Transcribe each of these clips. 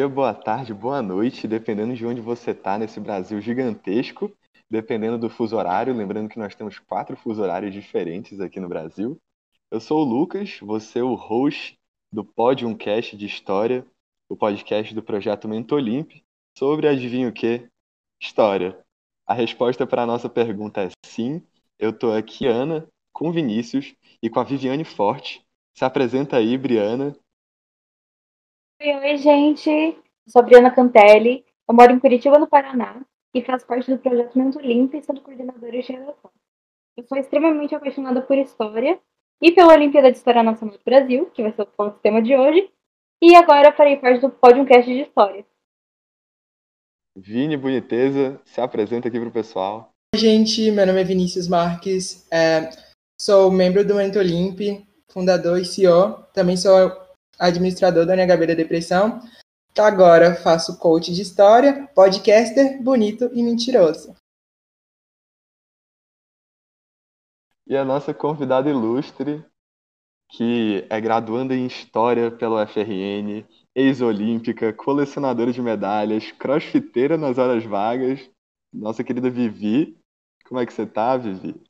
dia, boa tarde, boa noite, dependendo de onde você está nesse Brasil gigantesco, dependendo do fuso horário. Lembrando que nós temos quatro fuso horários diferentes aqui no Brasil. Eu sou o Lucas, você é o host do Podium Cast de História, o podcast do projeto Mentolimp, sobre adivinha o que? História. A resposta para a nossa pergunta é sim. Eu estou aqui, Ana, com Vinícius e com a Viviane Forte. Se apresenta aí, Briana. Oi, oi, gente. Eu sou a Briana Cantelli. Eu moro em Curitiba, no Paraná, e faço parte do projeto Mentolimp, sendo coordenadora de relação. Eu sou extremamente apaixonada por história e pela Olimpíada de História Nacional do Brasil, que vai ser o nosso tema de hoje, e agora farei parte do podcast de História. Vini Boniteza, se apresenta aqui para o pessoal. Oi, gente, meu nome é Vinícius Marques, é, sou membro do Mentolimp, fundador e CEO, também sou administrador da NHB da Depressão. Agora faço coach de história, podcaster, bonito e mentiroso. E a nossa convidada ilustre, que é graduanda em História pela UFRN, ex-olímpica, colecionadora de medalhas, crossfiteira nas horas vagas, nossa querida Vivi. Como é que você tá, Vivi?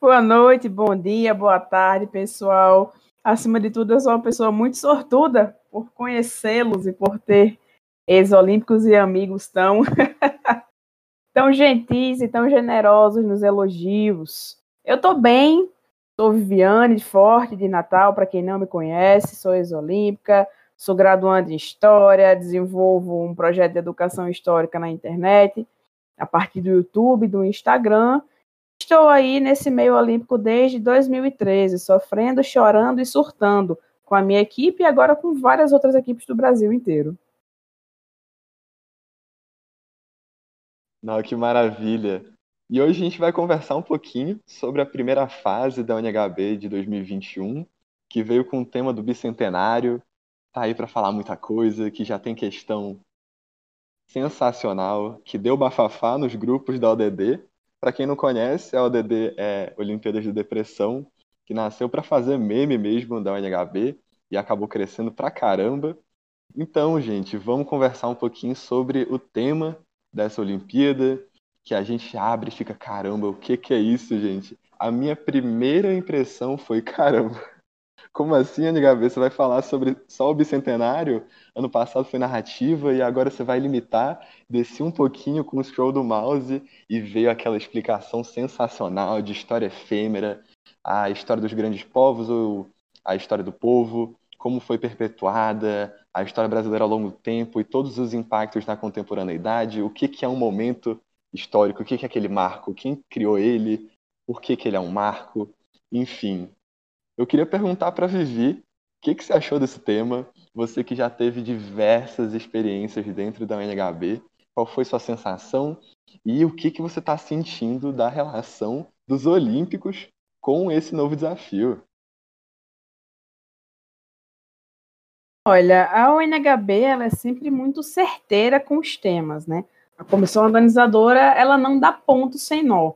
Boa noite, bom dia, boa tarde, pessoal. Acima de tudo, eu sou uma pessoa muito sortuda por conhecê-los e por ter ex-olímpicos e amigos tão, tão gentis e tão generosos nos elogios. Eu tô bem, Sou Viviane Forte, de Natal, para quem não me conhece, sou ex-olímpica, sou graduanda em História, desenvolvo um projeto de educação histórica na internet, a partir do YouTube, do Instagram. Estou aí nesse meio olímpico desde 2013, sofrendo, chorando e surtando com a minha equipe e agora com várias outras equipes do Brasil inteiro. Não, que maravilha. E hoje a gente vai conversar um pouquinho sobre a primeira fase da UNHB de 2021, que veio com o tema do bicentenário. Tá aí para falar muita coisa, que já tem questão sensacional, que deu bafafá nos grupos da ODD. Para quem não conhece, a ODD é Olimpíadas de Depressão, que nasceu para fazer meme mesmo da UNHB e acabou crescendo pra caramba. Então, gente, vamos conversar um pouquinho sobre o tema dessa Olimpíada, que a gente abre e fica, caramba, o que que é isso, gente? A minha primeira impressão foi, caramba, como assim, NHB? Você vai falar sobre só o bicentenário? Ano passado foi narrativa e agora você vai limitar. Desci um pouquinho com o scroll do mouse e veio aquela explicação sensacional de história efêmera, a história dos grandes povos, ou a história do povo, como foi perpetuada, a história brasileira ao longo do tempo e todos os impactos na contemporaneidade, o que, que é um momento histórico, o que é aquele marco, quem criou ele, por que, que ele é um marco, enfim. Eu queria perguntar para Vivi o que, que você achou desse tema, você que já teve diversas experiências dentro da UNHB, qual foi sua sensação e o que, que você está sentindo da relação dos Olímpicos com esse novo desafio? Olha, a UNHB ela é sempre muito certeira com os temas, né? A comissão organizadora, ela não dá ponto sem nó.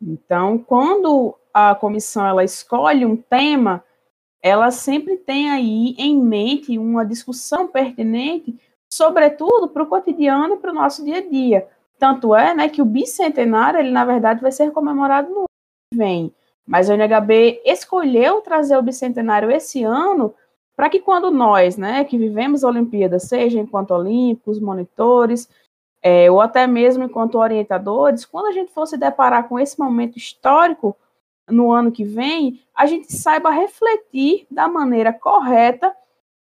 Então, quando a comissão ela escolhe um tema, ela sempre tem aí em mente uma discussão pertinente, sobretudo para o cotidiano e para o nosso dia a dia. Tanto é né, que o bicentenário, ele na verdade vai ser comemorado no ano que vem. Mas a UNHB escolheu trazer o bicentenário esse ano para que quando nós, né, que vivemos a Olimpíada, seja enquanto olímpicos, monitores, é, ou até mesmo enquanto orientadores, quando a gente for se deparar com esse momento histórico no ano que vem, a gente saiba refletir da maneira correta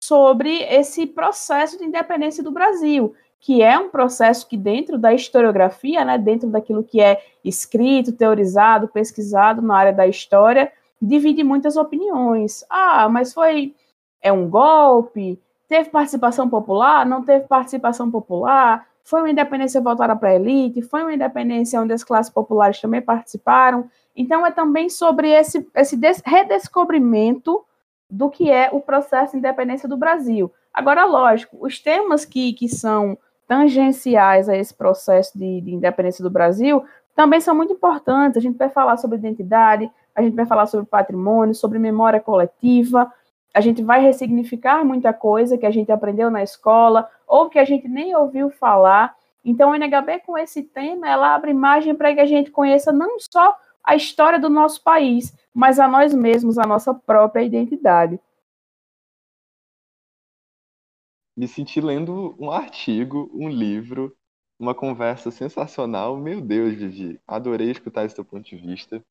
sobre esse processo de independência do Brasil, que é um processo que dentro da historiografia, né, dentro daquilo que é escrito, teorizado, pesquisado na área da história, divide muitas opiniões. Ah, mas foi é um golpe? Teve participação popular? Não teve participação popular? Foi uma independência voltada para a elite, foi uma independência onde as classes populares também participaram. Então, é também sobre esse, esse redescobrimento do que é o processo de independência do Brasil. Agora, lógico, os temas que, que são tangenciais a esse processo de, de independência do Brasil também são muito importantes. A gente vai falar sobre identidade, a gente vai falar sobre patrimônio, sobre memória coletiva, a gente vai ressignificar muita coisa que a gente aprendeu na escola ou que a gente nem ouviu falar. Então, o NHB, com esse tema, ela abre margem para que a gente conheça não só a história do nosso país, mas a nós mesmos, a nossa própria identidade. Me senti lendo um artigo, um livro, uma conversa sensacional. Meu Deus, Vivi, adorei escutar esse teu ponto de vista.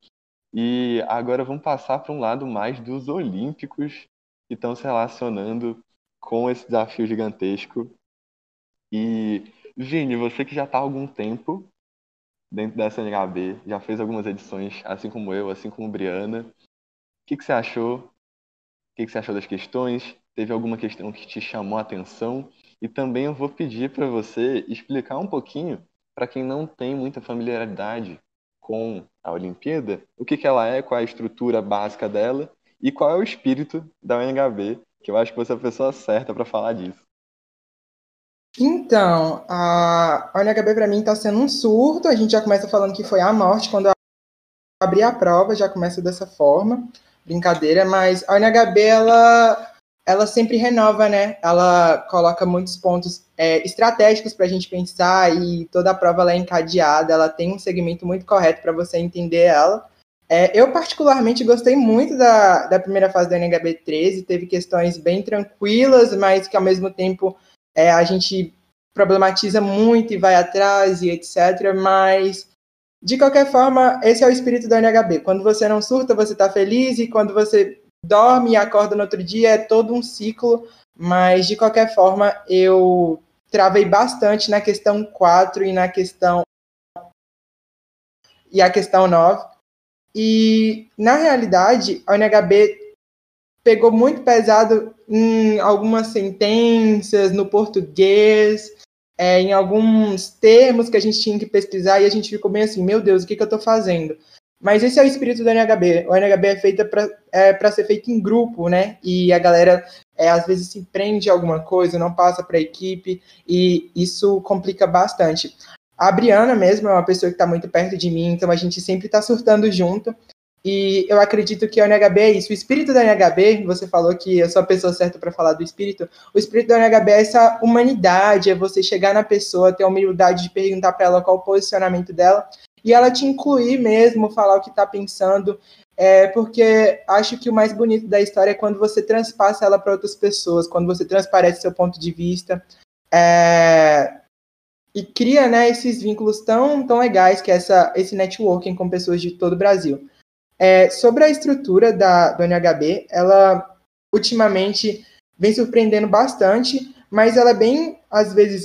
E agora vamos passar para um lado mais dos olímpicos que estão se relacionando com esse desafio gigantesco. E, Vini, você que já está há algum tempo dentro da SNHB, já fez algumas edições, assim como eu, assim como Briana. O que, que você achou? O que, que você achou das questões? Teve alguma questão que te chamou a atenção? E também eu vou pedir para você explicar um pouquinho, para quem não tem muita familiaridade com a Olimpíada, o que, que ela é, qual é a estrutura básica dela e qual é o espírito da UNHB, que eu acho que você é a pessoa certa para falar disso. Então, a UNHB para mim está sendo um surto. A gente já começa falando que foi a morte quando eu abri a prova, já começa dessa forma. Brincadeira, mas a UNHB ela, ela sempre renova, né? Ela coloca muitos pontos é, estratégicos para a gente pensar e toda a prova ela é encadeada, ela tem um segmento muito correto para você entender ela. É, eu, particularmente, gostei muito da, da primeira fase da NHB 13, teve questões bem tranquilas, mas que ao mesmo tempo é, a gente problematiza muito e vai atrás e etc. Mas, de qualquer forma, esse é o espírito da NHB. Quando você não surta, você está feliz, e quando você dorme e acorda no outro dia, é todo um ciclo. Mas, de qualquer forma, eu travei bastante na questão 4 e na questão. E a questão 9. E, na realidade, a NHB pegou muito pesado em algumas sentenças, no português, é, em alguns termos que a gente tinha que pesquisar e a gente ficou bem assim, meu Deus, o que, que eu estou fazendo? Mas esse é o espírito do NHB. O NHB é feito para é, ser feito em grupo, né? E a galera é, às vezes se prende a alguma coisa, não passa para a equipe, e isso complica bastante. A Briana mesmo é uma pessoa que está muito perto de mim, então a gente sempre está surtando junto. E eu acredito que o NHB é isso. O espírito da NHB, você falou que eu sou a pessoa certa para falar do espírito. O espírito da NHB é essa humanidade, é você chegar na pessoa, ter a humildade de perguntar para ela qual o posicionamento dela e ela te incluir mesmo, falar o que está pensando. É porque acho que o mais bonito da história é quando você transpassa ela para outras pessoas, quando você transparece seu ponto de vista. É, e cria né, esses vínculos tão, tão legais que é essa, esse networking com pessoas de todo o Brasil. É, sobre a estrutura da, do NHB, ela ultimamente vem surpreendendo bastante, mas ela é bem, às vezes,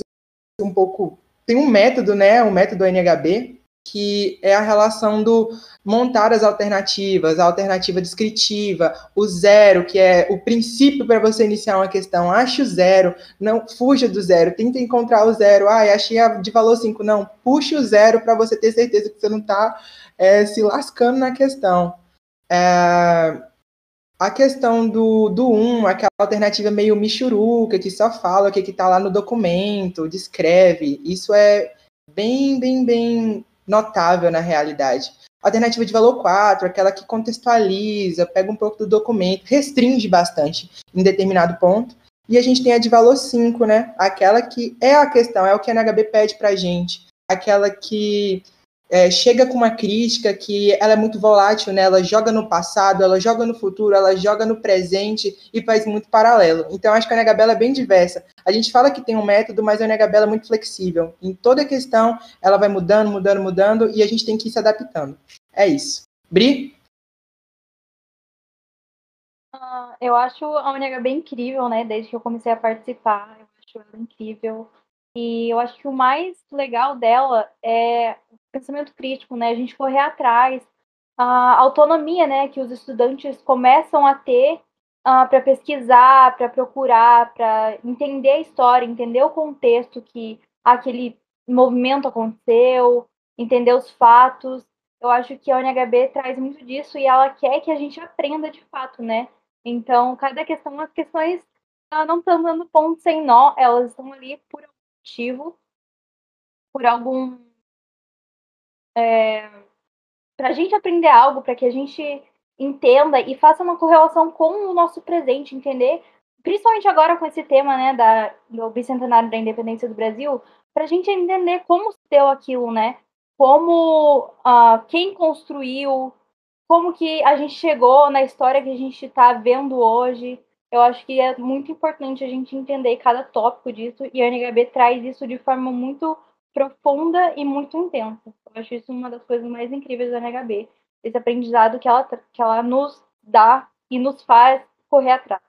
um pouco. Tem um método, né? Um método NHB, que é a relação do montar as alternativas, a alternativa descritiva, o zero, que é o princípio para você iniciar uma questão. Ache o zero, não fuja do zero, tenta encontrar o zero. Ah, achei a de valor 5. Não, puxe o zero para você ter certeza que você não está é, se lascando na questão. É, a questão do, do 1, um, aquela alternativa meio michuruca, que só fala o que está lá no documento, descreve, isso é bem, bem, bem notável na realidade. Alternativa de valor 4, aquela que contextualiza, pega um pouco do documento, restringe bastante em determinado ponto. E a gente tem a de valor 5, né? Aquela que é a questão, é o que a NHB pede para a gente. Aquela que é, chega com uma crítica que ela é muito volátil, né? Ela joga no passado, ela joga no futuro, ela joga no presente e faz muito paralelo. Então, acho que a NHBela é bem diversa. A gente fala que tem um método, mas a NHBela é muito flexível. Em toda questão, ela vai mudando, mudando, mudando e a gente tem que ir se adaptando. É isso. Bri? Uh, eu acho a UNHB incrível, né? Desde que eu comecei a participar, eu acho ela incrível. E eu acho que o mais legal dela é pensamento crítico, né? A gente correr atrás, a autonomia, né, que os estudantes começam a ter uh, para pesquisar, para procurar, para entender a história, entender o contexto que aquele movimento aconteceu, entender os fatos. Eu acho que a UNHB traz muito disso e ela quer que a gente aprenda de fato, né? Então, cada questão, as questões não estão dando ponto sem nó, elas estão ali por algum motivo, por algum é, para a gente aprender algo, para que a gente entenda e faça uma correlação com o nosso presente, entender? Principalmente agora com esse tema, né, da, do bicentenário da independência do Brasil, para a gente entender como se deu aquilo, né? Como uh, quem construiu, como que a gente chegou na história que a gente está vendo hoje. Eu acho que é muito importante a gente entender cada tópico disso e a NHB traz isso de forma muito profunda e muito intensa. Eu acho isso uma das coisas mais incríveis da NHB, esse aprendizado que ela, que ela nos dá e nos faz correr atrás.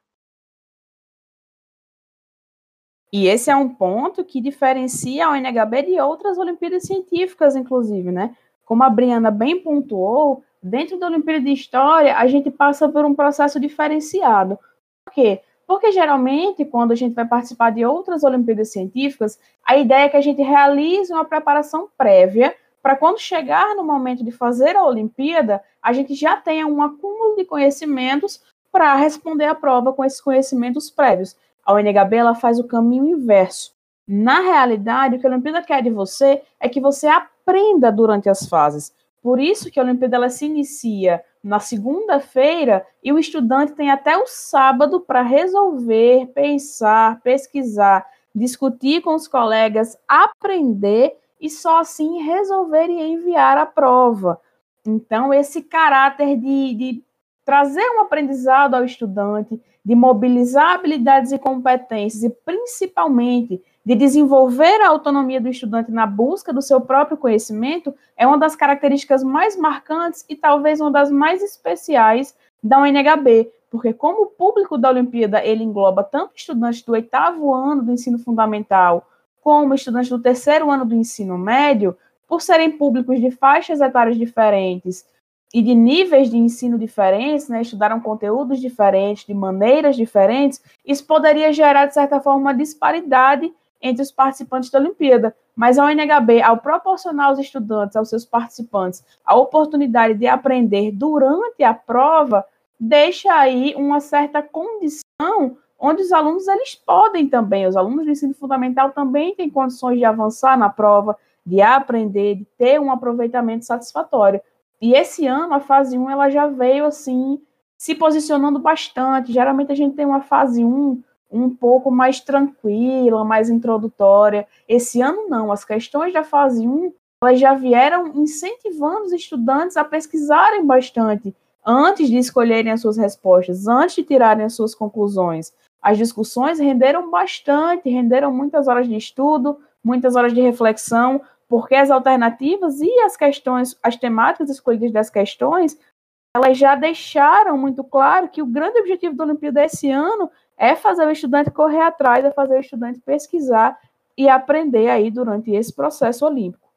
E esse é um ponto que diferencia a UNHB de outras Olimpíadas Científicas, inclusive, né? Como a Briana bem pontuou, dentro da Olimpíada de História, a gente passa por um processo diferenciado. Por quê? Porque geralmente, quando a gente vai participar de outras Olimpíadas Científicas, a ideia é que a gente realize uma preparação prévia para quando chegar no momento de fazer a Olimpíada, a gente já tenha um acúmulo de conhecimentos para responder a prova com esses conhecimentos prévios. A UNHB ela faz o caminho inverso. Na realidade, o que a Olimpíada quer de você é que você aprenda durante as fases. Por isso que a Olimpíada ela se inicia na segunda-feira e o estudante tem até o sábado para resolver, pensar, pesquisar, discutir com os colegas, aprender e só assim resolver e enviar a prova. Então, esse caráter de, de trazer um aprendizado ao estudante, de mobilizar habilidades e competências e principalmente de desenvolver a autonomia do estudante na busca do seu próprio conhecimento é uma das características mais marcantes e talvez uma das mais especiais da UNHB, porque como o público da Olimpíada ele engloba tanto estudantes do oitavo ano do ensino fundamental como estudantes do terceiro ano do ensino médio, por serem públicos de faixas etárias diferentes, e de níveis de ensino diferentes, né, estudaram conteúdos diferentes, de maneiras diferentes, isso poderia gerar, de certa forma, uma disparidade entre os participantes da Olimpíada. Mas a UNHB, ao proporcionar aos estudantes, aos seus participantes, a oportunidade de aprender durante a prova, deixa aí uma certa condição onde os alunos eles podem também, os alunos do ensino fundamental também têm condições de avançar na prova, de aprender, de ter um aproveitamento satisfatório. E esse ano, a fase 1, ela já veio assim, se posicionando bastante. Geralmente a gente tem uma fase 1 um pouco mais tranquila, mais introdutória. Esse ano não, as questões da fase 1, elas já vieram incentivando os estudantes a pesquisarem bastante antes de escolherem as suas respostas, antes de tirarem as suas conclusões. As discussões renderam bastante, renderam muitas horas de estudo, muitas horas de reflexão, porque as alternativas e as questões, as temáticas escolhidas das questões, elas já deixaram muito claro que o grande objetivo da Olimpíada esse ano é fazer o estudante correr atrás, é fazer o estudante pesquisar e aprender aí durante esse processo olímpico.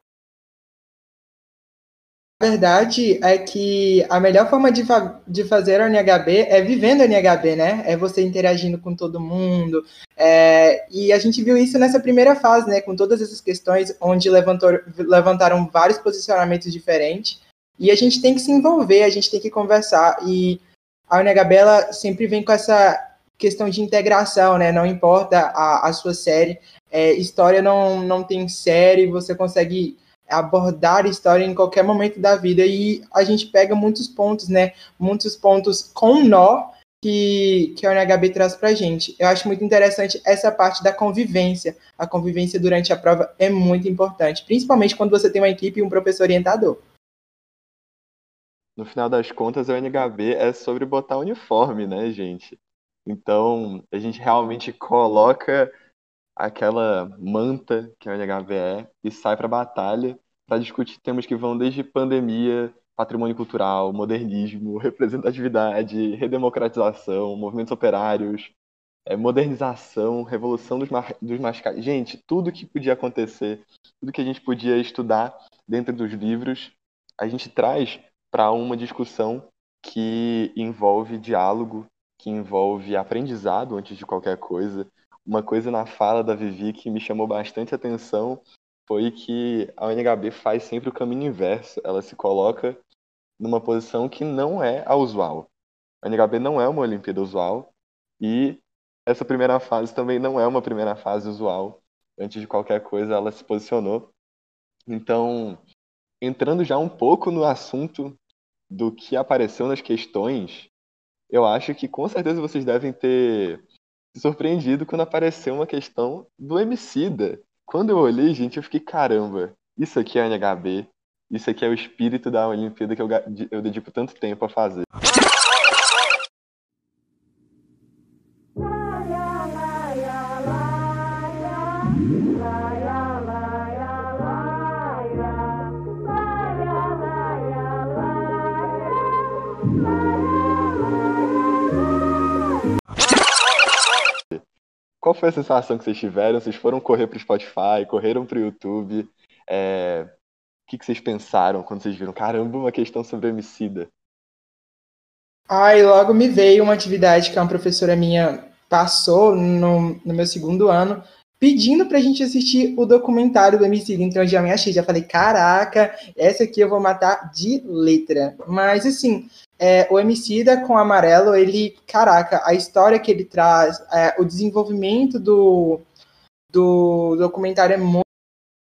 A verdade é que a melhor forma de, fa de fazer a NHB é vivendo a NHB, né? É você interagindo com todo mundo. É... e a gente viu isso nessa primeira fase, né? Com todas essas questões, onde levantou, levantaram vários posicionamentos diferentes. E a gente tem que se envolver, a gente tem que conversar. E a NHB, ela sempre vem com essa questão de integração, né? Não importa a, a sua série. É, história não, não tem série, você consegue abordar história em qualquer momento da vida e a gente pega muitos pontos, né? Muitos pontos com nó que, que a UNHB traz para gente. Eu acho muito interessante essa parte da convivência. A convivência durante a prova é muito importante, principalmente quando você tem uma equipe e um professor orientador. No final das contas, a UNHB é sobre botar uniforme, né, gente? Então, a gente realmente coloca aquela manta que a NHV é e sai para a batalha para discutir temas que vão desde pandemia, patrimônio cultural, modernismo, representatividade, redemocratização, movimentos operários, é, modernização, revolução dos, mar... dos mascates. Gente, tudo que podia acontecer, tudo que a gente podia estudar dentro dos livros, a gente traz para uma discussão que envolve diálogo, que envolve aprendizado antes de qualquer coisa, uma coisa na fala da Vivi que me chamou bastante atenção foi que a UNHB faz sempre o caminho inverso. Ela se coloca numa posição que não é a usual. A UNHB não é uma Olimpíada usual e essa primeira fase também não é uma primeira fase usual. Antes de qualquer coisa, ela se posicionou. Então, entrando já um pouco no assunto do que apareceu nas questões, eu acho que com certeza vocês devem ter se surpreendido quando apareceu uma questão do Emicida. Quando eu olhei, gente, eu fiquei, caramba, isso aqui é NHB, isso aqui é o espírito da Olimpíada que eu, eu dedico tanto tempo a fazer. Qual foi a sensação que vocês tiveram? Vocês foram correr para o Spotify, correram para o YouTube? É... O que, que vocês pensaram quando vocês viram? Caramba, uma questão sobre homicida. Ai, logo me veio uma atividade que uma professora minha passou no, no meu segundo ano, pedindo pra gente assistir o documentário do homicida. Então eu já me achei, já falei, caraca, essa aqui eu vou matar de letra. Mas assim, é, o Emicida com Amarelo, ele, caraca, a história que ele traz, é, o desenvolvimento do, do documentário é muito,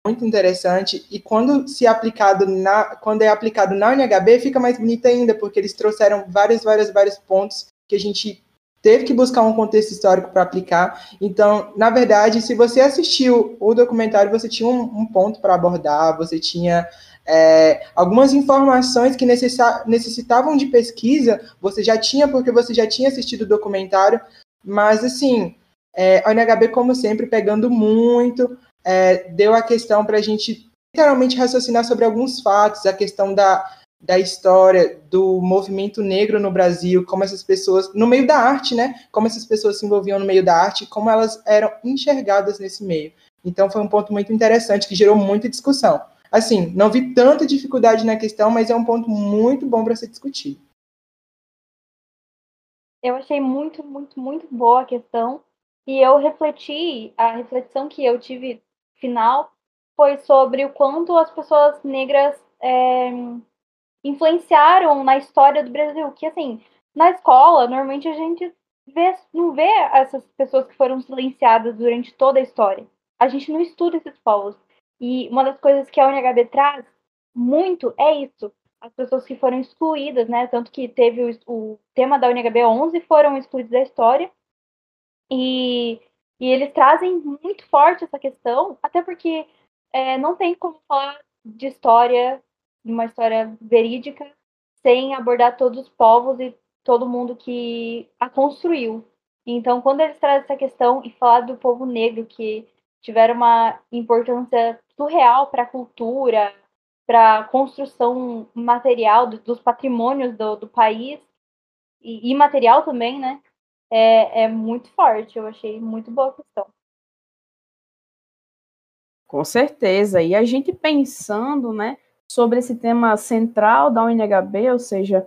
muito interessante e quando se aplicado na quando é aplicado na UNHB fica mais bonito ainda porque eles trouxeram vários vários vários pontos que a gente teve que buscar um contexto histórico para aplicar. Então, na verdade, se você assistiu o documentário, você tinha um, um ponto para abordar, você tinha é, algumas informações que necessitavam de pesquisa, você já tinha, porque você já tinha assistido o documentário, mas assim, é, a UNHB, como sempre, pegando muito, é, deu a questão para a gente literalmente raciocinar sobre alguns fatos, a questão da, da história do movimento negro no Brasil, como essas pessoas, no meio da arte, né? Como essas pessoas se envolviam no meio da arte, como elas eram enxergadas nesse meio. Então foi um ponto muito interessante que gerou muita discussão. Assim, não vi tanta dificuldade na questão, mas é um ponto muito bom para ser discutido. Eu achei muito, muito, muito boa a questão. E eu refleti, a reflexão que eu tive final foi sobre o quanto as pessoas negras é, influenciaram na história do Brasil. Que, assim, na escola, normalmente a gente vê, não vê essas pessoas que foram silenciadas durante toda a história. A gente não estuda esses povos. E uma das coisas que a UNHB traz muito é isso. As pessoas que foram excluídas, né? Tanto que teve o, o tema da UNHB 11 foram excluídos da história. E, e eles trazem muito forte essa questão, até porque é, não tem como falar de história, uma história verídica, sem abordar todos os povos e todo mundo que a construiu. Então, quando eles trazem essa questão e falar do povo negro que tiveram uma importância surreal para a cultura, para a construção material do, dos patrimônios do, do país e, e, material também, né? É, é muito forte. Eu achei muito boa a questão. Com certeza. E a gente pensando, né, sobre esse tema central da UNHB, ou seja,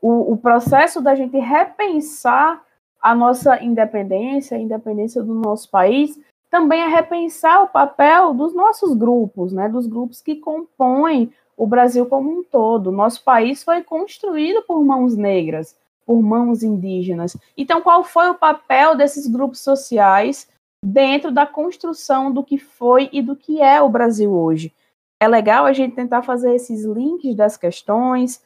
o, o processo da gente repensar a nossa independência, a independência do nosso país, também é repensar o papel dos nossos grupos, né, dos grupos que compõem o Brasil como um todo. Nosso país foi construído por mãos negras, por mãos indígenas. Então, qual foi o papel desses grupos sociais dentro da construção do que foi e do que é o Brasil hoje? É legal a gente tentar fazer esses links das questões,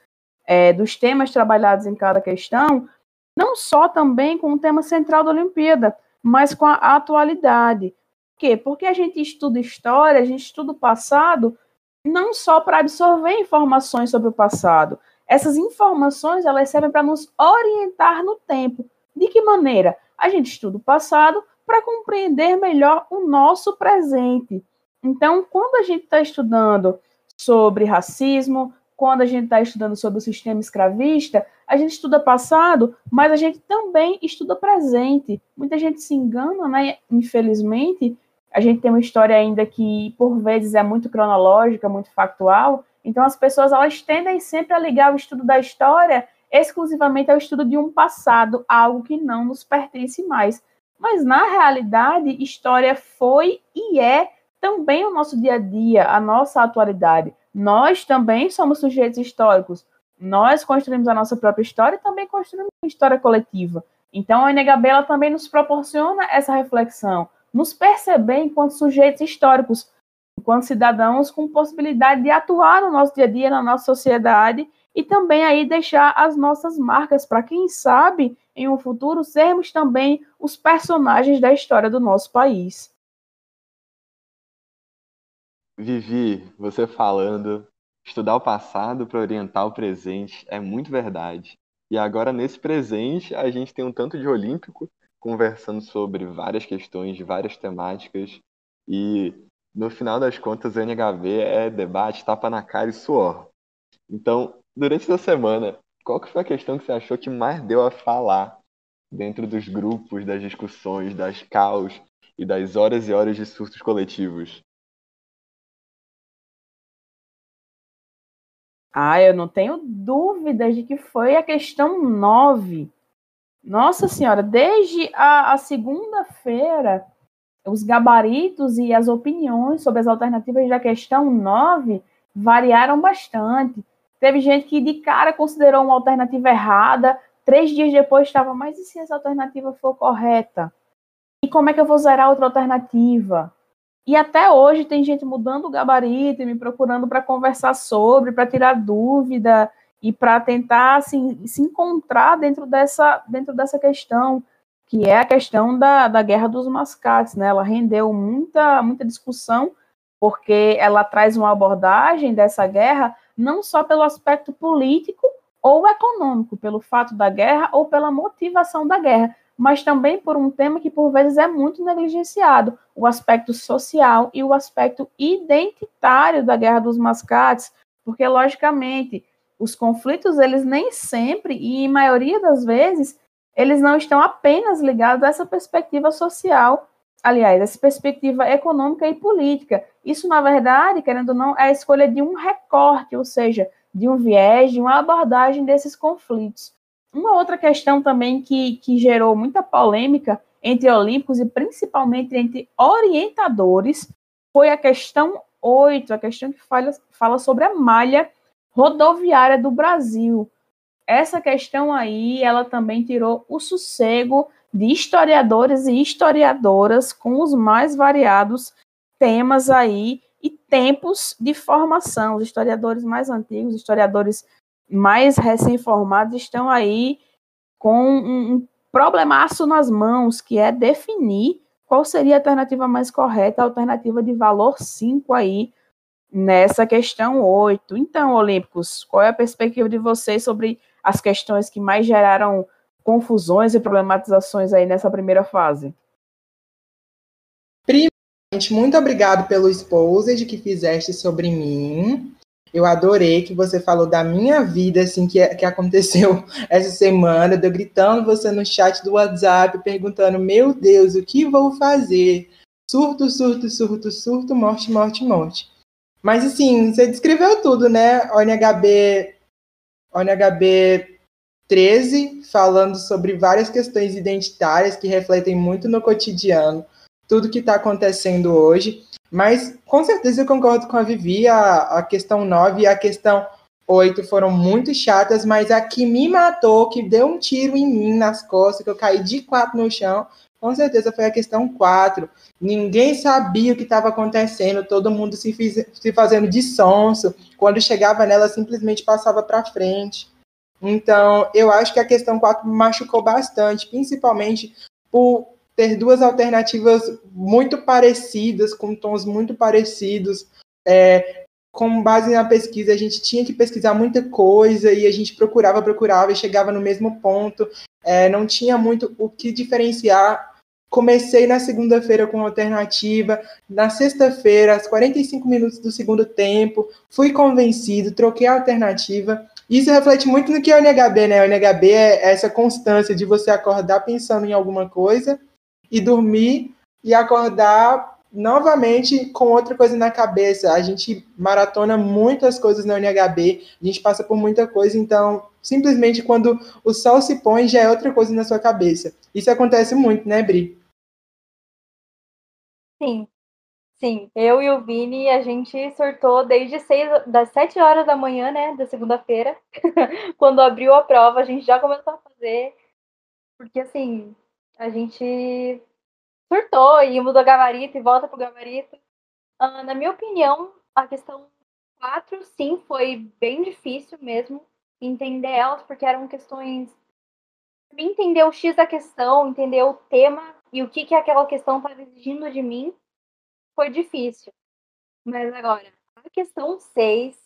é, dos temas trabalhados em cada questão, não só também com o tema central da Olimpíada, mas com a atualidade. Por quê? Porque a gente estuda história, a gente estuda o passado, não só para absorver informações sobre o passado. Essas informações elas servem para nos orientar no tempo. De que maneira? A gente estuda o passado para compreender melhor o nosso presente. Então, quando a gente está estudando sobre racismo, quando a gente está estudando sobre o sistema escravista, a gente estuda passado, mas a gente também estuda presente. Muita gente se engana, né? Infelizmente, a gente tem uma história ainda que, por vezes, é muito cronológica, muito factual. Então, as pessoas elas tendem sempre a ligar o estudo da história exclusivamente ao estudo de um passado, algo que não nos pertence mais. Mas, na realidade, história foi e é também o nosso dia a dia, a nossa atualidade. Nós também somos sujeitos históricos. Nós construímos a nossa própria história e também construímos uma história coletiva. Então, a NHB ela também nos proporciona essa reflexão, nos perceber enquanto sujeitos históricos, enquanto cidadãos com possibilidade de atuar no nosso dia a dia, na nossa sociedade e também aí deixar as nossas marcas para quem sabe em um futuro sermos também os personagens da história do nosso país. Vivi, você falando, estudar o passado para orientar o presente é muito verdade. E agora, nesse presente, a gente tem um tanto de olímpico conversando sobre várias questões, várias temáticas. E, no final das contas, o NHV é debate, tapa na cara e suor. Então, durante essa semana, qual que foi a questão que você achou que mais deu a falar dentro dos grupos, das discussões, das caos e das horas e horas de surtos coletivos? Ah, eu não tenho dúvidas de que foi a questão 9. Nossa Senhora, desde a, a segunda-feira, os gabaritos e as opiniões sobre as alternativas da questão 9 variaram bastante. Teve gente que de cara considerou uma alternativa errada, três dias depois estava, mas e se essa alternativa for correta? E como é que eu vou zerar outra alternativa? E até hoje tem gente mudando o gabarito e me procurando para conversar sobre, para tirar dúvida e para tentar assim, se encontrar dentro dessa, dentro dessa questão, que é a questão da, da guerra dos mascates. Né? Ela rendeu muita, muita discussão, porque ela traz uma abordagem dessa guerra não só pelo aspecto político ou econômico, pelo fato da guerra ou pela motivação da guerra, mas também por um tema que por vezes é muito negligenciado, o aspecto social e o aspecto identitário da Guerra dos Mascates, porque logicamente os conflitos eles nem sempre e em maioria das vezes eles não estão apenas ligados a essa perspectiva social, aliás, essa perspectiva econômica e política. Isso na verdade, querendo ou não, é a escolha de um recorte, ou seja, de um viés, de uma abordagem desses conflitos. Uma outra questão também que, que gerou muita polêmica entre olímpicos e principalmente entre orientadores foi a questão 8, a questão que fala, fala sobre a malha rodoviária do Brasil. Essa questão aí, ela também tirou o sossego de historiadores e historiadoras com os mais variados temas aí e tempos de formação. Os historiadores mais antigos, historiadores mais recém-formados estão aí com um problemaço nas mãos, que é definir qual seria a alternativa mais correta, a alternativa de valor 5 aí nessa questão 8. Então, Olímpicos, qual é a perspectiva de vocês sobre as questões que mais geraram confusões e problematizações aí nessa primeira fase? Primeiramente, muito obrigado pelo exposed que fizeste sobre mim. Eu adorei que você falou da minha vida, assim, que, que aconteceu essa semana, de eu gritando você no chat do WhatsApp, perguntando, meu Deus, o que vou fazer? Surto, surto, surto, surto, morte, morte, morte. Mas, assim, você descreveu tudo, né? ONHB, ONHB 13, falando sobre várias questões identitárias que refletem muito no cotidiano, tudo que está acontecendo hoje. Mas com certeza eu concordo com a Vivi, a, a questão 9 e a questão 8 foram muito chatas, mas a que me matou, que deu um tiro em mim nas costas, que eu caí de quatro no chão, com certeza foi a questão 4. Ninguém sabia o que estava acontecendo, todo mundo se, fiz, se fazendo de sonso. Quando chegava nela, simplesmente passava para frente. Então, eu acho que a questão 4 machucou bastante, principalmente por ter duas alternativas muito parecidas, com tons muito parecidos. É, com base na pesquisa, a gente tinha que pesquisar muita coisa e a gente procurava, procurava e chegava no mesmo ponto. É, não tinha muito o que diferenciar. Comecei na segunda-feira com alternativa, na sexta-feira, aos 45 minutos do segundo tempo, fui convencido, troquei a alternativa. Isso reflete muito no que é o NHB, né? O NHB é essa constância de você acordar pensando em alguma coisa e dormir e acordar novamente com outra coisa na cabeça. A gente maratona muitas coisas na UNHB, a gente passa por muita coisa, então simplesmente quando o sol se põe já é outra coisa na sua cabeça. Isso acontece muito, né, Bri? Sim. Sim, eu e o Vini, a gente surtou desde seis, das 7 horas da manhã, né, da segunda-feira, quando abriu a prova, a gente já começou a fazer, porque assim, a gente surtou e muda gabarito e volta pro gabarito. Uh, na minha opinião, a questão 4, sim, foi bem difícil mesmo. entender elas, porque eram questões. Entender o X da questão, entender o tema e o que, que aquela questão estava exigindo de mim, foi difícil. Mas agora, a questão 6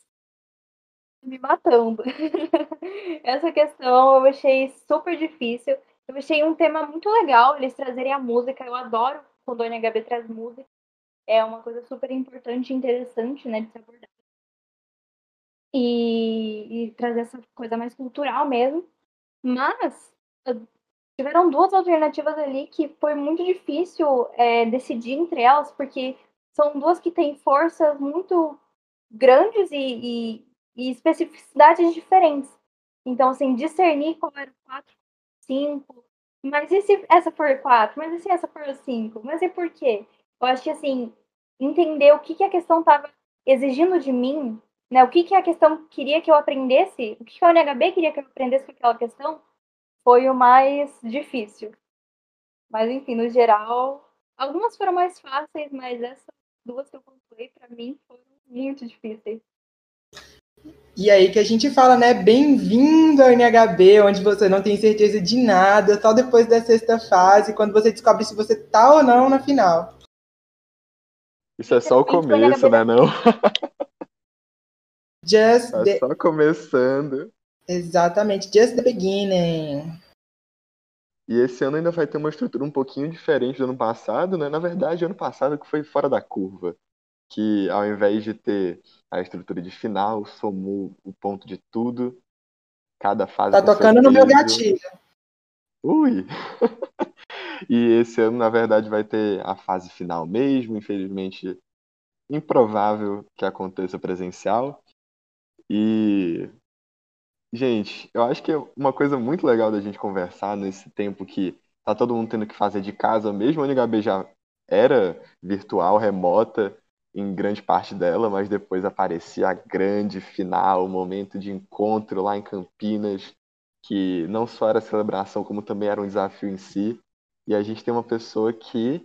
me matando. Essa questão eu achei super difícil. Eu achei um tema muito legal eles trazerem a música. Eu adoro quando a NHB traz música. É uma coisa super importante e interessante, né, de se abordar. E, e trazer essa coisa mais cultural mesmo. Mas tiveram duas alternativas ali que foi muito difícil é, decidir entre elas, porque são duas que têm forças muito grandes e, e, e especificidades diferentes. Então, assim, discernir qual era o 4, 5, mas e se essa for 4? Mas e se essa for 5? Mas e por quê? Eu acho que, assim, entender o que, que a questão estava exigindo de mim, né? O que, que a questão queria que eu aprendesse, o que, que a NHB queria que eu aprendesse com aquela questão, foi o mais difícil. Mas, enfim, no geral, algumas foram mais fáceis, mas essas duas que eu pontuei, para mim, foram muito difíceis. E aí que a gente fala, né? Bem-vindo ao NHB, onde você não tem certeza de nada, só depois da sexta fase, quando você descobre se você tá ou não na final. Isso é só o começo, né? Não? Just tá the... só começando. Exatamente, just the beginning. E esse ano ainda vai ter uma estrutura um pouquinho diferente do ano passado, né? Na verdade, ano passado que foi fora da curva. Que ao invés de ter a estrutura de final, somou o ponto de tudo. Cada fase. Tá tocando no meu gatilho. Ui! e esse ano, na verdade, vai ter a fase final mesmo. Infelizmente, improvável que aconteça presencial. E Gente, eu acho que é uma coisa muito legal da gente conversar nesse tempo que tá todo mundo tendo que fazer de casa, mesmo a NHB já era virtual, remota em grande parte dela, mas depois aparecia a grande final, o momento de encontro lá em Campinas, que não só era celebração, como também era um desafio em si. E a gente tem uma pessoa que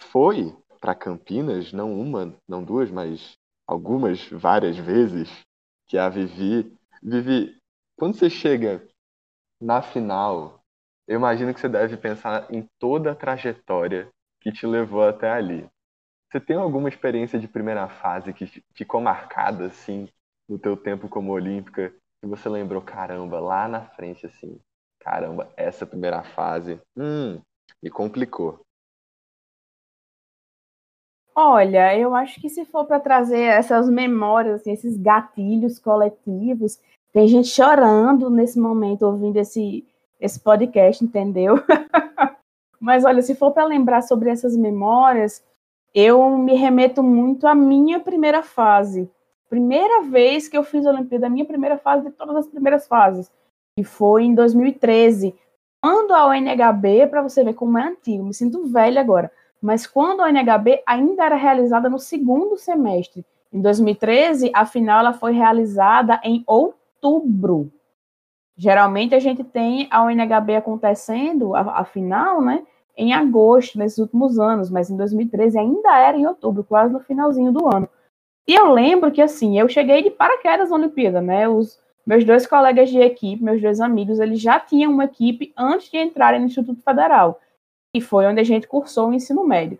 foi para Campinas, não uma, não duas, mas algumas, várias vezes, que é a Vivi. Vivi, quando você chega na final, eu imagino que você deve pensar em toda a trajetória que te levou até ali. Você tem alguma experiência de primeira fase que ficou marcada assim no teu tempo como olímpica e você lembrou, caramba, lá na frente assim, caramba, essa primeira fase, hum, me complicou. Olha, eu acho que se for para trazer essas memórias, assim, esses gatilhos coletivos, tem gente chorando nesse momento ouvindo esse, esse podcast, entendeu? Mas olha, se for para lembrar sobre essas memórias, eu me remeto muito à minha primeira fase. Primeira vez que eu fiz a Olimpíada, a minha primeira fase de todas as primeiras fases, que foi em 2013. Quando a ONHB, para você ver como é antigo, me sinto velha agora, mas quando a ONHB ainda era realizada no segundo semestre. Em 2013, a final ela foi realizada em outubro. Geralmente a gente tem a UNHB acontecendo, a, a final, né, em agosto, nesses últimos anos, mas em 2013 ainda era em outubro, quase no finalzinho do ano. E eu lembro que, assim, eu cheguei de paraquedas na Olimpíada, né, os meus dois colegas de equipe, meus dois amigos, eles já tinham uma equipe antes de entrarem no Instituto Federal, e foi onde a gente cursou o ensino médio.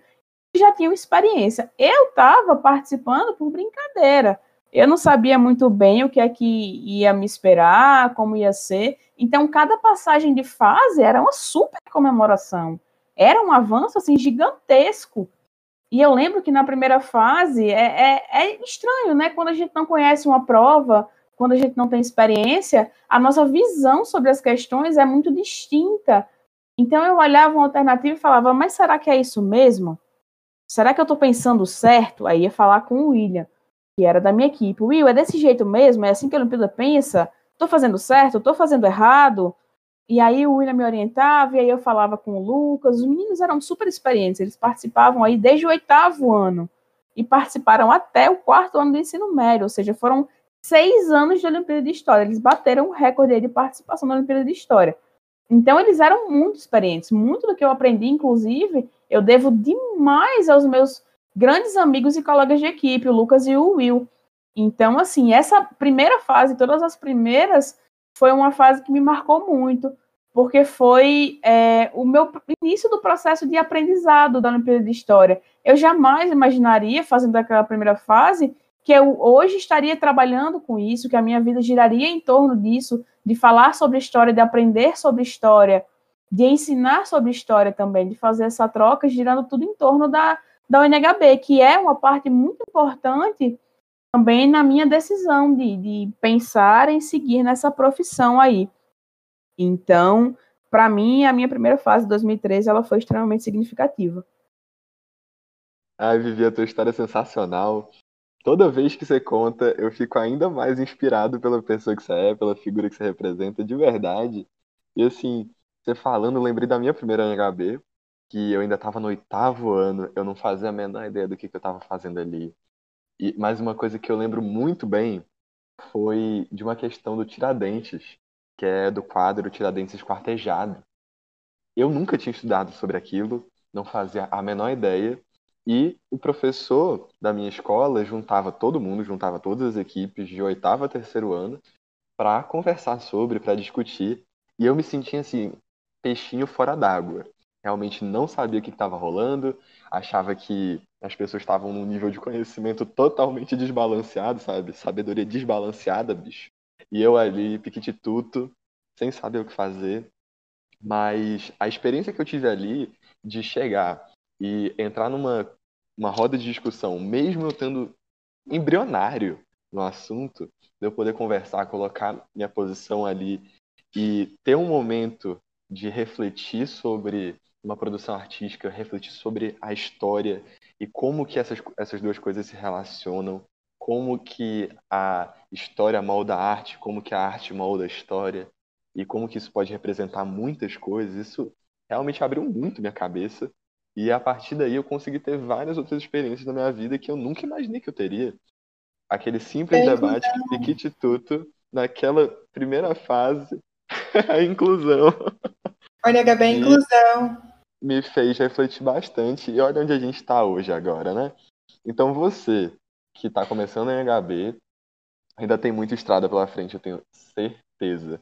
E já tinham experiência. Eu estava participando por brincadeira, eu não sabia muito bem o que é que ia me esperar, como ia ser. Então, cada passagem de fase era uma super comemoração. Era um avanço assim gigantesco. E eu lembro que na primeira fase é, é, é estranho, né? Quando a gente não conhece uma prova, quando a gente não tem experiência, a nossa visão sobre as questões é muito distinta. Então eu olhava uma alternativa e falava, mas será que é isso mesmo? Será que eu estou pensando certo? Aí ia falar com o William que era da minha equipe, Will, é desse jeito mesmo? É assim que a Olimpíada pensa? Tô fazendo certo? Tô fazendo errado? E aí o William me orientava, e aí eu falava com o Lucas. Os meninos eram super experientes, eles participavam aí desde o oitavo ano e participaram até o quarto ano do ensino médio, ou seja, foram seis anos de Olimpíada de História. Eles bateram o recorde de participação na Olimpíada de História. Então eles eram muito experientes. Muito do que eu aprendi, inclusive, eu devo demais aos meus grandes amigos e colegas de equipe, o Lucas e o Will. Então, assim, essa primeira fase, todas as primeiras foi uma fase que me marcou muito, porque foi é, o meu início do processo de aprendizado da Olimpíada de História. Eu jamais imaginaria, fazendo aquela primeira fase, que eu hoje estaria trabalhando com isso, que a minha vida giraria em torno disso, de falar sobre história, de aprender sobre história, de ensinar sobre história também, de fazer essa troca, girando tudo em torno da, da UNHB, que é uma parte muito importante também na minha decisão de, de pensar em seguir nessa profissão aí. Então, para mim, a minha primeira fase de 2013 ela foi extremamente significativa. Ai, Vivi, a tua história é sensacional. Toda vez que você conta, eu fico ainda mais inspirado pela pessoa que você é, pela figura que você representa, de verdade. E assim, você falando, eu lembrei da minha primeira NHB, que eu ainda estava no oitavo ano, eu não fazia a menor ideia do que, que eu estava fazendo ali. E mais uma coisa que eu lembro muito bem foi de uma questão do Tiradentes, que é do quadro Tiradentes Esquartejado. Eu nunca tinha estudado sobre aquilo, não fazia a menor ideia, e o professor da minha escola juntava todo mundo, juntava todas as equipes de oitavo a terceiro ano para conversar sobre, para discutir. E eu me sentia assim, peixinho fora d'água. Realmente não sabia o que estava rolando, achava que as pessoas estavam num nível de conhecimento totalmente desbalanceado, sabe? Sabedoria desbalanceada, bicho. E eu ali, piquitituto, sem saber o que fazer. Mas a experiência que eu tive ali de chegar e entrar numa uma roda de discussão, mesmo eu tendo embrionário no assunto, de eu poder conversar, colocar minha posição ali e ter um momento de refletir sobre uma produção artística, refletir sobre a história e como que essas, essas duas coisas se relacionam, como que a história molda a arte, como que a arte molda a história e como que isso pode representar muitas coisas. Isso realmente abriu muito minha cabeça e a partir daí eu consegui ter várias outras experiências na minha vida que eu nunca imaginei que eu teria. Aquele simples é debate, piquitituto, naquela primeira fase a inclusão. Olha, HB, a inclusão. Me fez refletir bastante. E olha onde a gente está hoje agora, né? Então você que está começando em HB, ainda tem muita estrada pela frente, eu tenho certeza.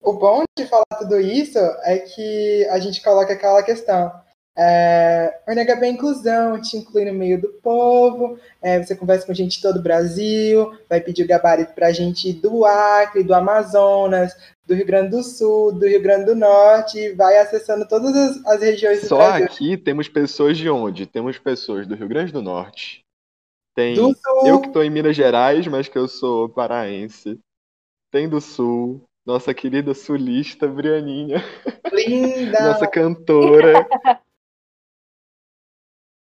O bom de falar tudo isso é que a gente coloca aquela questão. É, o NHB é inclusão, te inclui no meio do povo, é, você conversa com gente de todo o Brasil, vai pedir o gabarito para gente do Acre, do Amazonas, do Rio Grande do Sul, do Rio Grande do Norte, vai acessando todas as, as regiões do Só Brasil. aqui temos pessoas de onde? Temos pessoas do Rio Grande do Norte. Tem do eu que estou em Minas Gerais, mas que eu sou paraense. Tem do Sul, nossa querida sulista Brianinha. Linda! Nossa cantora.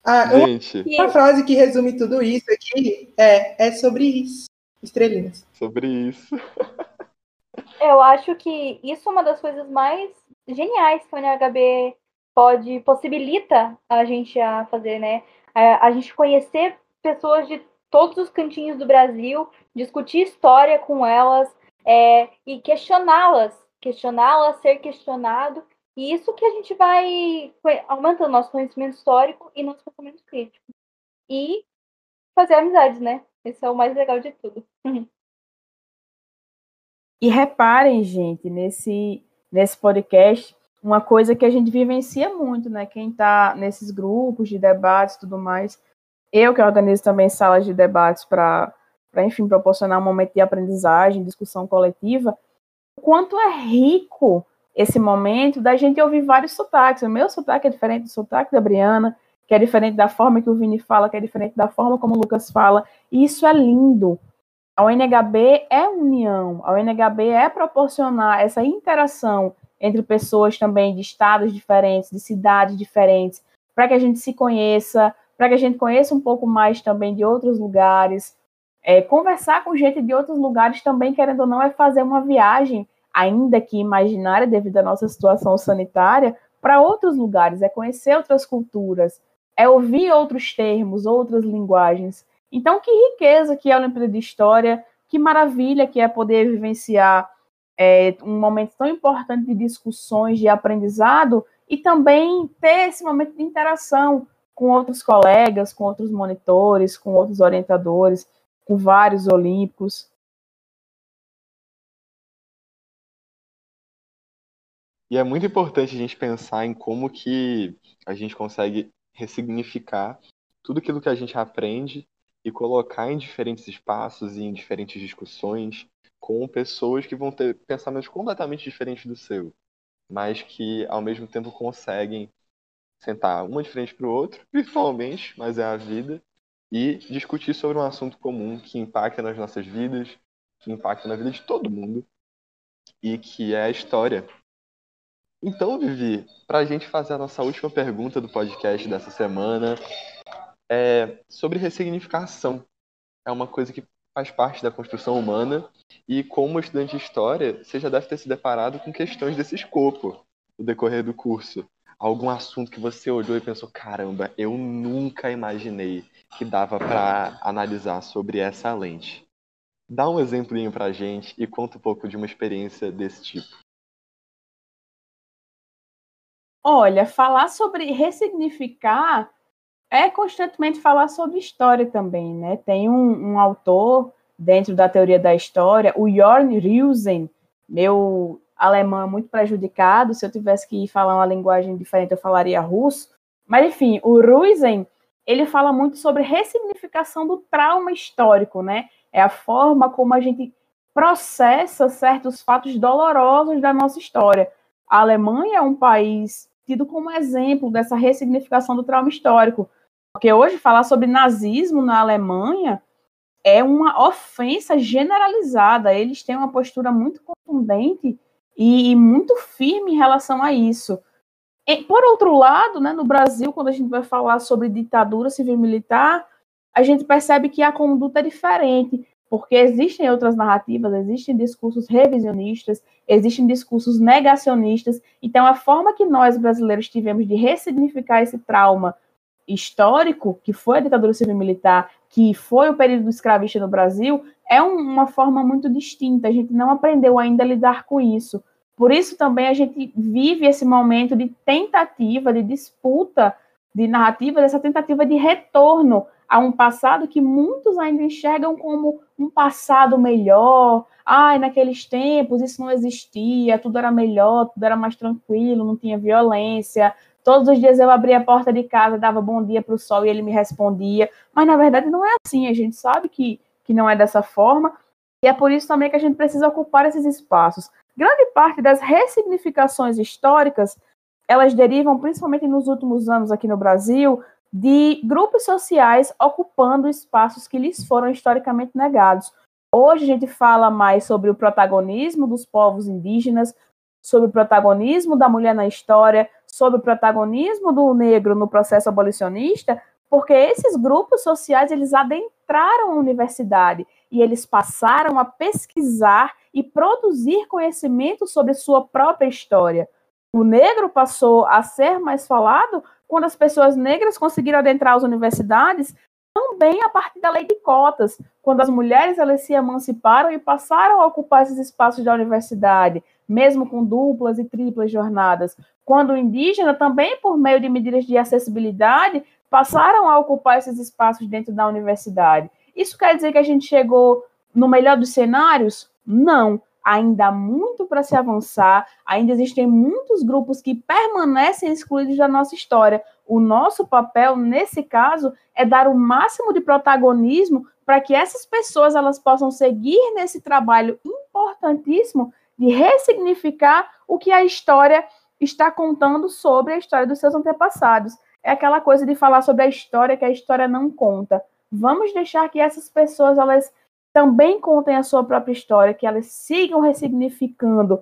Ah, Gente. Uma, frase que resume tudo isso aqui é, é sobre isso. Estrelinhas. Sobre isso. Eu acho que isso é uma das coisas mais geniais que o NHB pode, possibilita a gente a fazer, né? A, a gente conhecer pessoas de todos os cantinhos do Brasil, discutir história com elas é, e questioná-las, questioná-las, ser questionado e isso que a gente vai aumentando nosso conhecimento histórico e nosso pensamento crítico. E fazer amizades, né? Esse é o mais legal de tudo. E reparem, gente, nesse, nesse podcast, uma coisa que a gente vivencia muito, né? Quem está nesses grupos de debates e tudo mais. Eu que organizo também salas de debates para, enfim, proporcionar um momento de aprendizagem, discussão coletiva. O quanto é rico esse momento da gente ouvir vários sotaques. O meu sotaque é diferente do sotaque da Briana, que é diferente da forma que o Vini fala, que é diferente da forma como o Lucas fala. E isso é lindo. A UNHB é união, a UNHB é proporcionar essa interação entre pessoas também de estados diferentes, de cidades diferentes, para que a gente se conheça, para que a gente conheça um pouco mais também de outros lugares. É, conversar com gente de outros lugares também, querendo ou não, é fazer uma viagem ainda que imaginária devido à nossa situação sanitária, para outros lugares, é conhecer outras culturas, é ouvir outros termos, outras linguagens. Então, que riqueza que é a Olimpíada de História, que maravilha que é poder vivenciar é, um momento tão importante de discussões, de aprendizado, e também ter esse momento de interação com outros colegas, com outros monitores, com outros orientadores, com vários olímpicos. E é muito importante a gente pensar em como que a gente consegue ressignificar tudo aquilo que a gente aprende e colocar em diferentes espaços e em diferentes discussões com pessoas que vão ter pensamentos completamente diferentes do seu, mas que ao mesmo tempo conseguem sentar uma de frente para o outro, virtualmente, mas é a vida, e discutir sobre um assunto comum que impacta nas nossas vidas, que impacta na vida de todo mundo, e que é a história. Então, Vivi, para a gente fazer a nossa última pergunta do podcast dessa semana, é sobre ressignificação. É uma coisa que faz parte da construção humana e como estudante de história, você já deve ter se deparado com questões desse escopo no decorrer do curso. Algum assunto que você olhou e pensou, caramba, eu nunca imaginei que dava para analisar sobre essa lente. Dá um exemplinho pra gente e conta um pouco de uma experiência desse tipo. Olha, falar sobre ressignificar é constantemente falar sobre história também, né? Tem um, um autor dentro da teoria da história, o Jorn Riusen, meu alemão é muito prejudicado, se eu tivesse que falar uma linguagem diferente eu falaria russo, mas enfim, o Riusen, ele fala muito sobre ressignificação do trauma histórico, né? É a forma como a gente processa certos fatos dolorosos da nossa história. A Alemanha é um país tido como exemplo dessa ressignificação do trauma histórico. Porque hoje falar sobre nazismo na Alemanha é uma ofensa generalizada. Eles têm uma postura muito contundente e, muito firme em relação a isso. E, por outro lado, né, no Brasil, quando a gente vai falar sobre ditadura civil-militar, a gente percebe que a conduta é diferente, porque existem outras narrativas, existem discursos revisionistas, existem discursos negacionistas. Então, a forma que nós brasileiros tivemos de ressignificar esse trauma histórico, que foi a ditadura civil-militar, que foi o período escravista no Brasil, é uma forma muito distinta. A gente não aprendeu ainda a lidar com isso. Por isso também a gente vive esse momento de tentativa, de disputa de narrativa, dessa tentativa de retorno a um passado que muitos ainda enxergam como um passado melhor. Ai, naqueles tempos isso não existia, tudo era melhor, tudo era mais tranquilo, não tinha violência, Todos os dias eu abria a porta de casa, dava bom dia para o sol e ele me respondia. Mas na verdade não é assim, a gente sabe que, que não é dessa forma. E é por isso também que a gente precisa ocupar esses espaços. Grande parte das ressignificações históricas, elas derivam, principalmente nos últimos anos aqui no Brasil, de grupos sociais ocupando espaços que lhes foram historicamente negados. Hoje a gente fala mais sobre o protagonismo dos povos indígenas, sobre o protagonismo da mulher na história, sobre o protagonismo do negro no processo abolicionista, porque esses grupos sociais eles adentraram a universidade e eles passaram a pesquisar e produzir conhecimento sobre sua própria história. O negro passou a ser mais falado quando as pessoas negras conseguiram adentrar as universidades, também a partir da lei de cotas, quando as mulheres elas se emanciparam e passaram a ocupar esses espaços da universidade, mesmo com duplas e triplas jornadas. Quando o indígena, também por meio de medidas de acessibilidade, passaram a ocupar esses espaços dentro da universidade. Isso quer dizer que a gente chegou no melhor dos cenários? Não. Ainda há muito para se avançar, ainda existem muitos grupos que permanecem excluídos da nossa história. O nosso papel, nesse caso, é dar o máximo de protagonismo para que essas pessoas elas possam seguir nesse trabalho importantíssimo de ressignificar o que a história está contando sobre a história dos seus antepassados. É aquela coisa de falar sobre a história que a história não conta. Vamos deixar que essas pessoas elas também contem a sua própria história, que elas sigam ressignificando.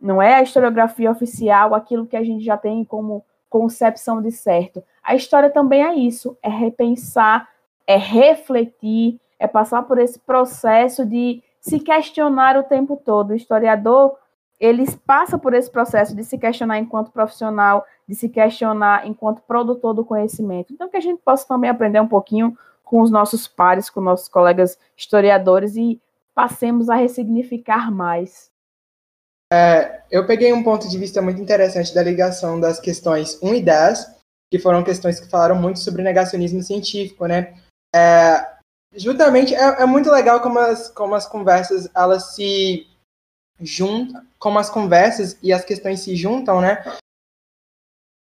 Não é a historiografia oficial, aquilo que a gente já tem como concepção de certo. A história também é isso, é repensar, é refletir, é passar por esse processo de se questionar o tempo todo. O historiador, ele passa por esse processo de se questionar enquanto profissional, de se questionar enquanto produtor do conhecimento. Então, que a gente possa também aprender um pouquinho com os nossos pares, com nossos colegas historiadores e passemos a ressignificar mais. É, eu peguei um ponto de vista muito interessante da ligação das questões 1 e 10, que foram questões que falaram muito sobre negacionismo científico, né? É, justamente é, é, muito legal como as, como as conversas elas se junta, como as conversas e as questões se juntam, né?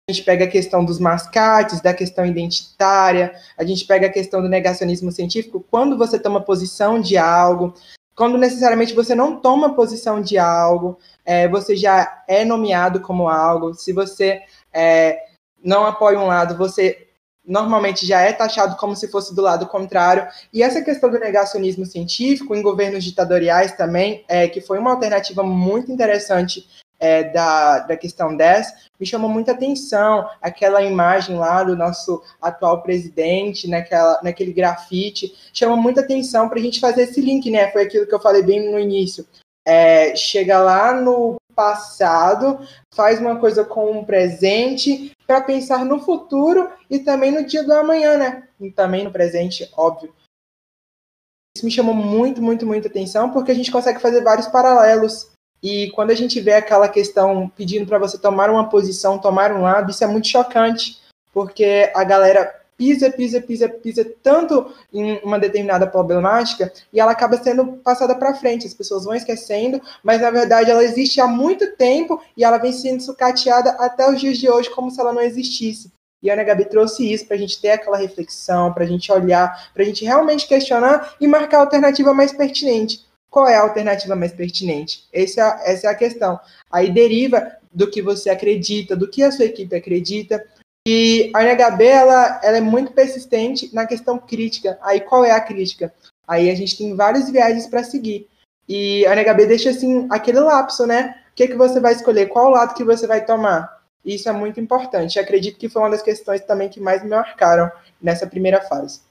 A gente pega a questão dos mascates, da questão identitária, a gente pega a questão do negacionismo científico, quando você toma posição de algo, quando necessariamente você não toma posição de algo, é, você já é nomeado como algo, se você é, não apoia um lado, você normalmente já é taxado como se fosse do lado contrário. E essa questão do negacionismo científico em governos ditatoriais também, é, que foi uma alternativa muito interessante é, da, da questão 10, me chamou muita atenção aquela imagem lá do nosso atual presidente, naquela, naquele grafite, chama muita atenção para a gente fazer esse link, né? Foi aquilo que eu falei bem no início. É, chega lá no passado, faz uma coisa com o presente para pensar no futuro e também no dia do amanhã, né? E também no presente, óbvio. Isso me chamou muito, muito, muita atenção porque a gente consegue fazer vários paralelos. E quando a gente vê aquela questão pedindo para você tomar uma posição, tomar um lado, isso é muito chocante, porque a galera pisa, pisa, pisa, pisa tanto em uma determinada problemática e ela acaba sendo passada para frente. As pessoas vão esquecendo, mas na verdade ela existe há muito tempo e ela vem sendo sucateada até os dias de hoje como se ela não existisse. E a Ana Gabi trouxe isso para a gente ter aquela reflexão, para a gente olhar, para a gente realmente questionar e marcar a alternativa mais pertinente. Qual é a alternativa mais pertinente? Essa, é essa é a questão. Aí deriva do que você acredita, do que a sua equipe acredita, e a NHB, ela, ela é muito persistente na questão crítica. Aí qual é a crítica? Aí a gente tem vários viagens para seguir. E a NHB deixa assim aquele lapso, né? O que, que você vai escolher? Qual lado que você vai tomar? Isso é muito importante. Eu acredito que foi uma das questões também que mais me marcaram nessa primeira fase.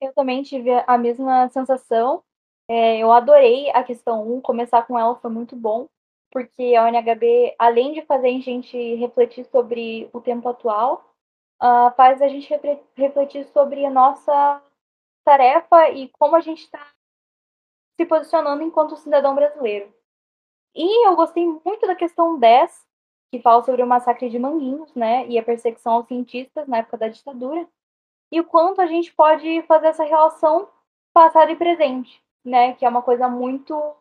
Eu também tive a mesma sensação. É, eu adorei a questão 1, começar com ela foi muito bom porque a UNHB, além de fazer a gente refletir sobre o tempo atual, uh, faz a gente refletir sobre a nossa tarefa e como a gente está se posicionando enquanto cidadão brasileiro. E eu gostei muito da questão 10, que fala sobre o massacre de Manguinhos, né, e a perseguição aos cientistas na época da ditadura, e o quanto a gente pode fazer essa relação passado e presente, né, que é uma coisa muito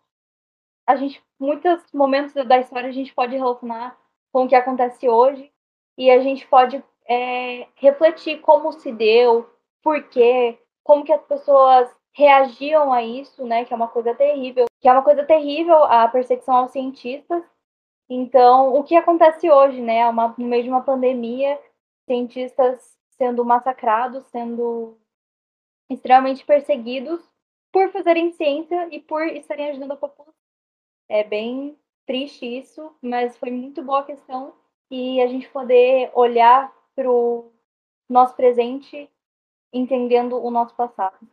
a gente, muitos momentos da história a gente pode relacionar com o que acontece hoje e a gente pode é, refletir como se deu, por quê, como que as pessoas reagiam a isso, né, que é uma coisa terrível, que é uma coisa terrível a perseguição aos cientistas. Então, o que acontece hoje, né, uma, no meio de uma pandemia, cientistas sendo massacrados, sendo extremamente perseguidos por fazerem ciência e por estarem ajudando a população. É bem triste isso, mas foi muito boa a questão e a gente poder olhar para o nosso presente entendendo o nosso passado.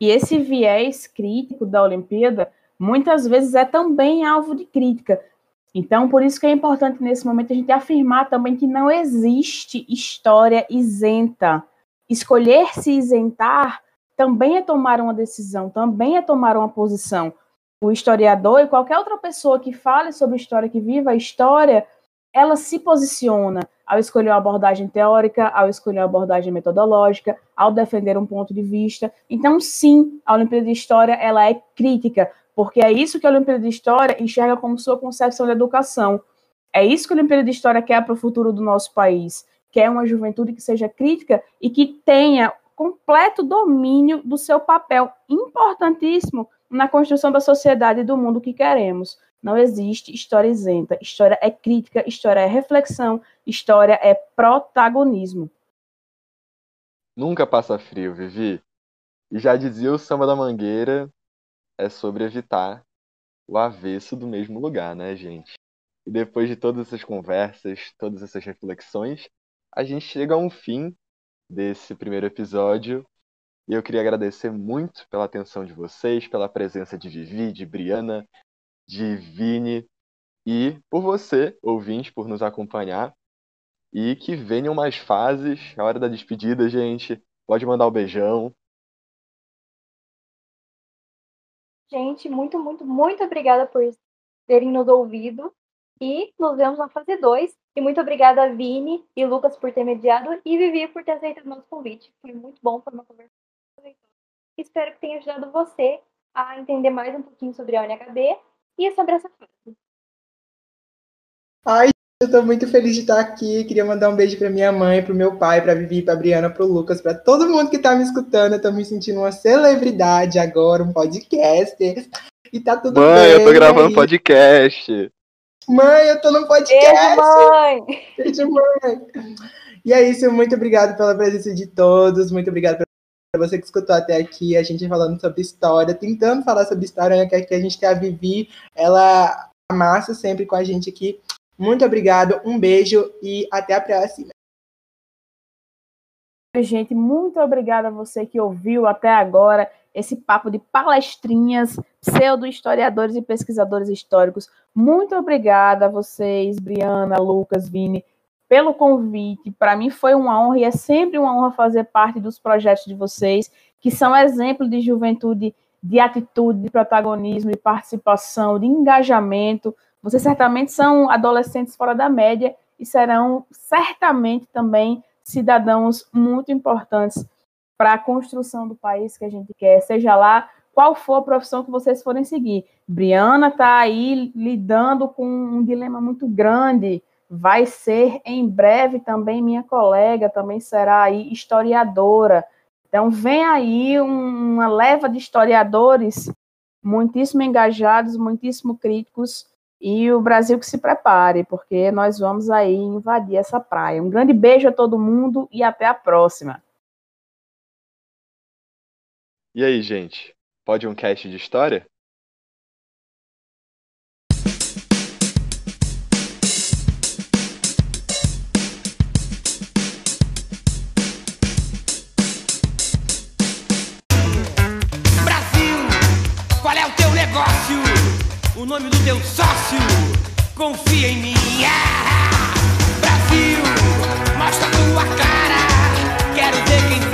E esse viés crítico da Olimpíada muitas vezes é também alvo de crítica. Então, por isso que é importante nesse momento a gente afirmar também que não existe história isenta. Escolher se isentar também é tomar uma decisão, também é tomar uma posição. O historiador e qualquer outra pessoa que fale sobre história, que viva a história, ela se posiciona ao escolher uma abordagem teórica, ao escolher uma abordagem metodológica, ao defender um ponto de vista. Então, sim, a Olimpíada de História ela é crítica, porque é isso que a Olimpíada de História enxerga como sua concepção de educação. É isso que a Olimpíada de História quer para o futuro do nosso país. Quer uma juventude que seja crítica e que tenha completo domínio do seu papel importantíssimo na construção da sociedade e do mundo que queremos. Não existe história isenta. História é crítica, história é reflexão, história é protagonismo. Nunca passa frio, Vivi. E já dizia o samba da mangueira, é sobre evitar o avesso do mesmo lugar, né, gente? E depois de todas essas conversas, todas essas reflexões, a gente chega a um fim desse primeiro episódio. E eu queria agradecer muito pela atenção de vocês, pela presença de Vivi, de Briana, de Vini e por você, ouvinte, por nos acompanhar. E que venham mais fases. A hora da despedida, gente. Pode mandar o um beijão. Gente, muito, muito, muito obrigada por terem nos ouvido. E nos vemos na fase 2. E muito obrigada Vini e Lucas por ter mediado e Vivi por ter aceitado o nosso convite. Foi muito bom, foi uma conversa. Espero que tenha ajudado você a entender mais um pouquinho sobre a UNHB e sobre essa fase. Ai, eu tô muito feliz de estar aqui. Queria mandar um beijo para minha mãe, para o meu pai, para Vivi, para Briana, para o Lucas, para todo mundo que tá me escutando. Eu tô me sentindo uma celebridade agora, um podcaster. E tá tudo Mãe, bem. eu tô gravando aí. podcast. Mãe, eu tô no podcast. Beijo, mãe! Beijo, mãe. E é isso, muito obrigado pela presença de todos, muito obrigado para você que escutou até aqui, a gente falando sobre história, tentando falar sobre história, né, que aqui a gente tem a Vivi, ela amassa sempre com a gente aqui. Muito obrigado, um beijo e até a próxima. Gente, muito obrigada a você que ouviu até agora esse papo de palestrinhas, pseudo-historiadores e pesquisadores históricos. Muito obrigada a vocês, Briana, Lucas, Vini, pelo convite. Para mim foi uma honra e é sempre uma honra fazer parte dos projetos de vocês, que são exemplo de juventude, de atitude, de protagonismo, de participação, de engajamento. Vocês certamente são adolescentes fora da média e serão certamente também cidadãos muito importantes para a construção do país que a gente quer, seja lá qual for a profissão que vocês forem seguir. Briana está aí lidando com um dilema muito grande, vai ser em breve também minha colega, também será aí historiadora. Então vem aí uma leva de historiadores muitíssimo engajados, muitíssimo críticos e o Brasil que se prepare, porque nós vamos aí invadir essa praia. Um grande beijo a todo mundo e até a próxima. E aí, gente? Pode um cast de história? Brasil, qual é o teu negócio? O nome do teu sócio? fácil, confia em mim. Ah, Brasil, mostra tua cara, quero ver quem